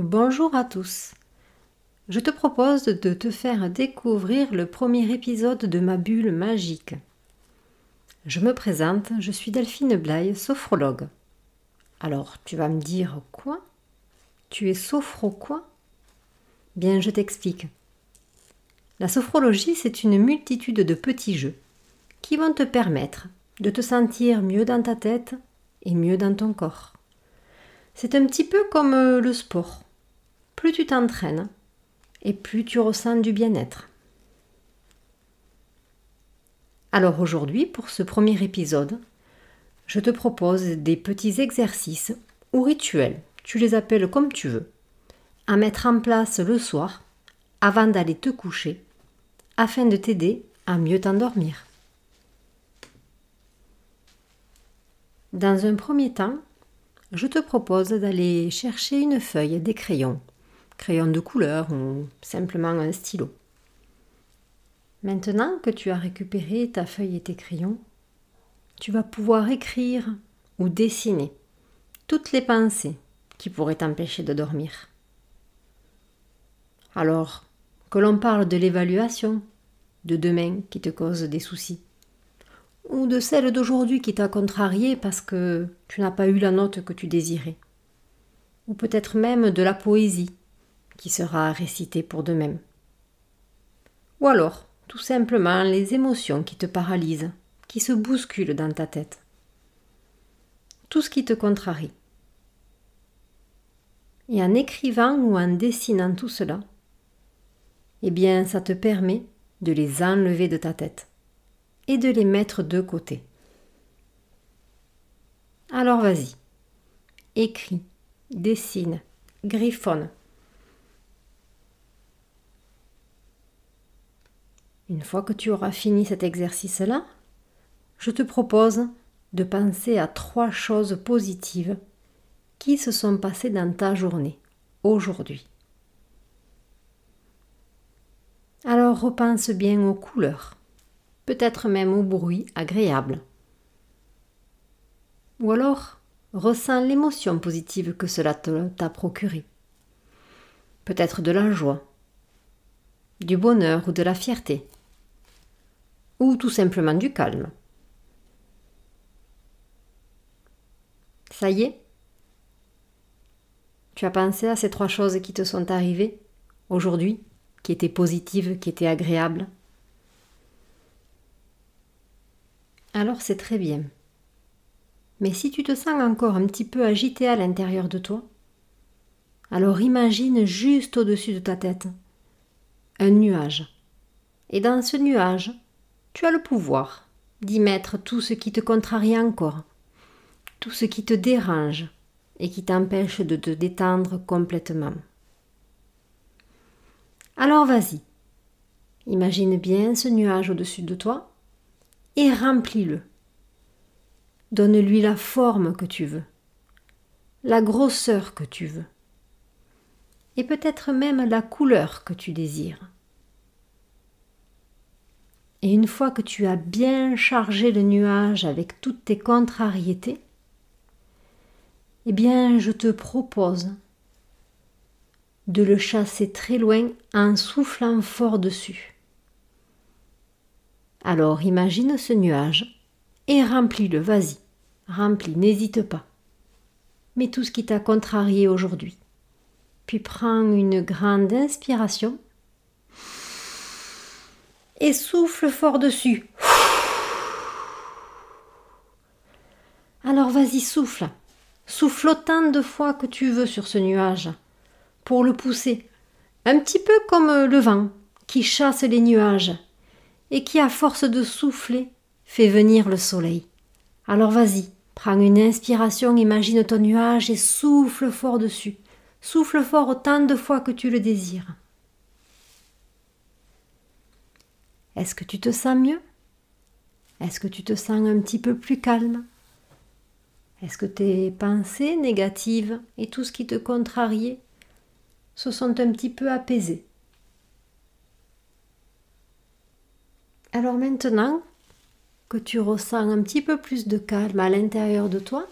Bonjour à tous. Je te propose de te faire découvrir le premier épisode de ma bulle magique. Je me présente, je suis Delphine Blaye, sophrologue. Alors, tu vas me dire quoi? Tu es sophro quoi? Bien, je t'explique. La sophrologie, c'est une multitude de petits jeux qui vont te permettre de te sentir mieux dans ta tête et mieux dans ton corps. C'est un petit peu comme euh, le sport plus tu t'entraînes et plus tu ressens du bien-être. Alors aujourd'hui, pour ce premier épisode, je te propose des petits exercices ou rituels, tu les appelles comme tu veux, à mettre en place le soir avant d'aller te coucher afin de t'aider à mieux t'endormir. Dans un premier temps, je te propose d'aller chercher une feuille, des crayons crayon de couleur ou simplement un stylo. Maintenant que tu as récupéré ta feuille et tes crayons, tu vas pouvoir écrire ou dessiner toutes les pensées qui pourraient t'empêcher de dormir. Alors, que l'on parle de l'évaluation de demain qui te cause des soucis, ou de celle d'aujourd'hui qui t'a contrarié parce que tu n'as pas eu la note que tu désirais, ou peut-être même de la poésie qui sera récité pour de même. Ou alors, tout simplement, les émotions qui te paralysent, qui se bousculent dans ta tête. Tout ce qui te contrarie. Et en écrivant ou en dessinant tout cela, eh bien, ça te permet de les enlever de ta tête et de les mettre de côté. Alors vas-y, écris, dessine, griffonne, Une fois que tu auras fini cet exercice-là, je te propose de penser à trois choses positives qui se sont passées dans ta journée, aujourd'hui. Alors repense bien aux couleurs, peut-être même aux bruits agréables. Ou alors ressens l'émotion positive que cela t'a procuré. Peut-être de la joie, du bonheur ou de la fierté ou tout simplement du calme. Ça y est? Tu as pensé à ces trois choses qui te sont arrivées aujourd'hui, qui étaient positives, qui étaient agréables? Alors c'est très bien. Mais si tu te sens encore un petit peu agité à l'intérieur de toi, alors imagine juste au-dessus de ta tête un nuage. Et dans ce nuage, tu as le pouvoir d'y mettre tout ce qui te contrarie encore, tout ce qui te dérange et qui t'empêche de te détendre complètement. Alors vas-y, imagine bien ce nuage au-dessus de toi et remplis-le. Donne-lui la forme que tu veux, la grosseur que tu veux, et peut-être même la couleur que tu désires. Et une fois que tu as bien chargé le nuage avec toutes tes contrariétés, eh bien je te propose de le chasser très loin en soufflant fort dessus. Alors imagine ce nuage et remplis-le, vas-y, remplis, n'hésite pas. Mets tout ce qui t'a contrarié aujourd'hui. Puis prends une grande inspiration et souffle fort dessus. Alors vas-y, souffle. Souffle autant de fois que tu veux sur ce nuage pour le pousser. Un petit peu comme le vent qui chasse les nuages et qui, à force de souffler, fait venir le soleil. Alors vas-y, prends une inspiration, imagine ton nuage et souffle fort dessus. Souffle fort autant de fois que tu le désires. Est-ce que tu te sens mieux? Est-ce que tu te sens un petit peu plus calme? Est-ce que tes pensées négatives et tout ce qui te contrariait se sont un petit peu apaisées? Alors maintenant que tu ressens un petit peu plus de calme à l'intérieur de toi,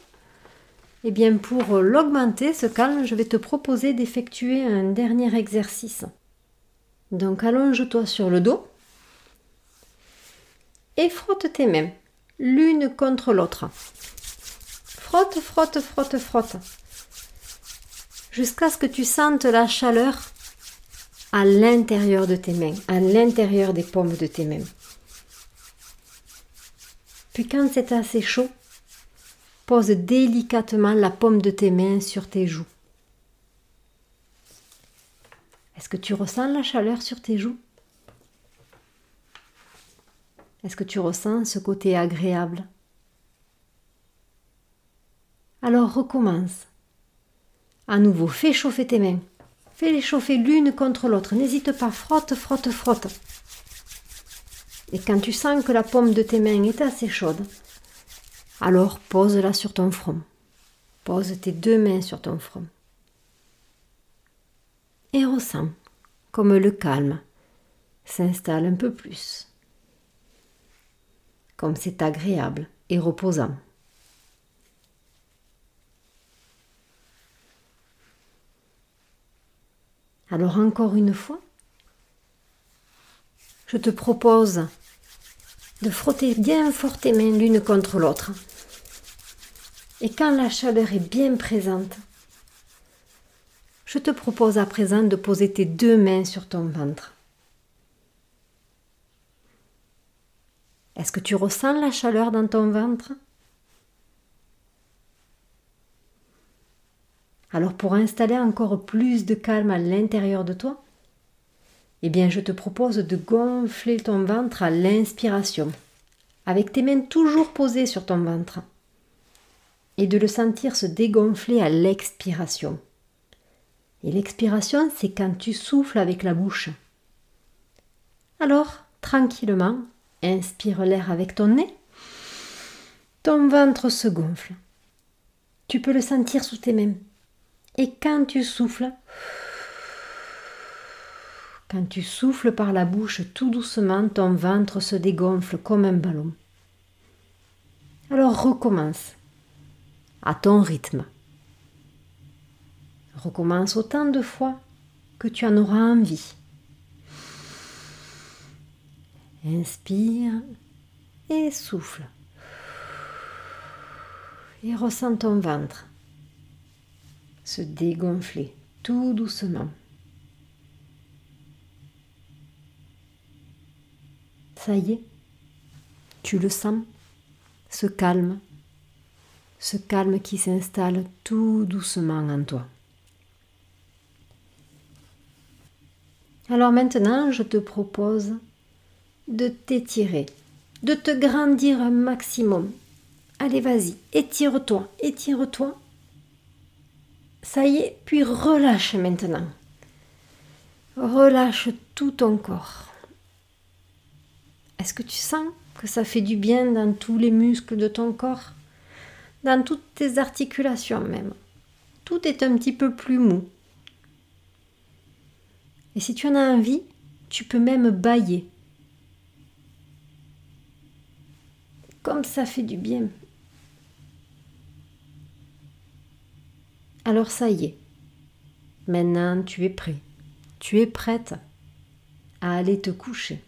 Eh bien, pour l'augmenter, ce calme, je vais te proposer d'effectuer un dernier exercice. Donc, allonge-toi sur le dos et frotte tes mains l'une contre l'autre. Frotte, frotte, frotte, frotte. Jusqu'à ce que tu sentes la chaleur à l'intérieur de tes mains, à l'intérieur des paumes de tes mains. Puis quand c'est assez chaud, pose délicatement la paume de tes mains sur tes joues. Est-ce que tu ressens la chaleur sur tes joues? Est-ce que tu ressens ce côté agréable? Alors recommence. À nouveau, fais chauffer tes mains. Fais-les chauffer l'une contre l'autre. N'hésite pas, frotte, frotte, frotte. Et quand tu sens que la paume de tes mains est assez chaude, alors pose-la sur ton front. Pose tes deux mains sur ton front. Et ressens comme le calme s'installe un peu plus. Comme c'est agréable et reposant. Alors encore une fois, je te propose de frotter bien fort tes mains l'une contre l'autre. Et quand la chaleur est bien présente, je te propose à présent de poser tes deux mains sur ton ventre. Est-ce que tu ressens la chaleur dans ton ventre? Alors pour installer encore plus de calme à l'intérieur de toi, eh bien je te propose de gonfler ton ventre à l'inspiration, avec tes mains toujours posées sur ton ventre, et de le sentir se dégonfler à l'expiration. Et l'expiration, c'est quand tu souffles avec la bouche. Alors, tranquillement, inspire l'air avec ton nez. Ton ventre se gonfle. Tu peux le sentir sous tes mains. Et quand tu souffles, quand tu souffles par la bouche tout doucement, ton ventre se dégonfle comme un ballon. Alors recommence à ton rythme. Recommence autant de fois que tu en auras envie. Inspire et souffle. Et ressens ton ventre se dégonfler tout doucement. Ça y est, tu le sens, ce calme, ce calme qui s'installe tout doucement en toi. Alors maintenant, je te propose de t'étirer, de te grandir un maximum. Allez, vas-y, étire-toi, étire-toi. Ça y est, puis relâche maintenant. Relâche tout ton corps. Est-ce que tu sens que ça fait du bien dans tous les muscles de ton corps? Dans toutes tes articulations même. Tout est un petit peu plus mou. Et si tu en as envie, tu peux même bailler. Comme ça fait du bien. Alors ça y est. Maintenant, tu es prêt. Tu es prête à aller te coucher.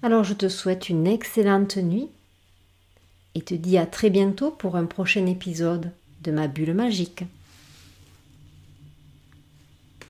Alors je te souhaite une excellente nuit et te dis à très bientôt pour un prochain épisode de ma bulle magique.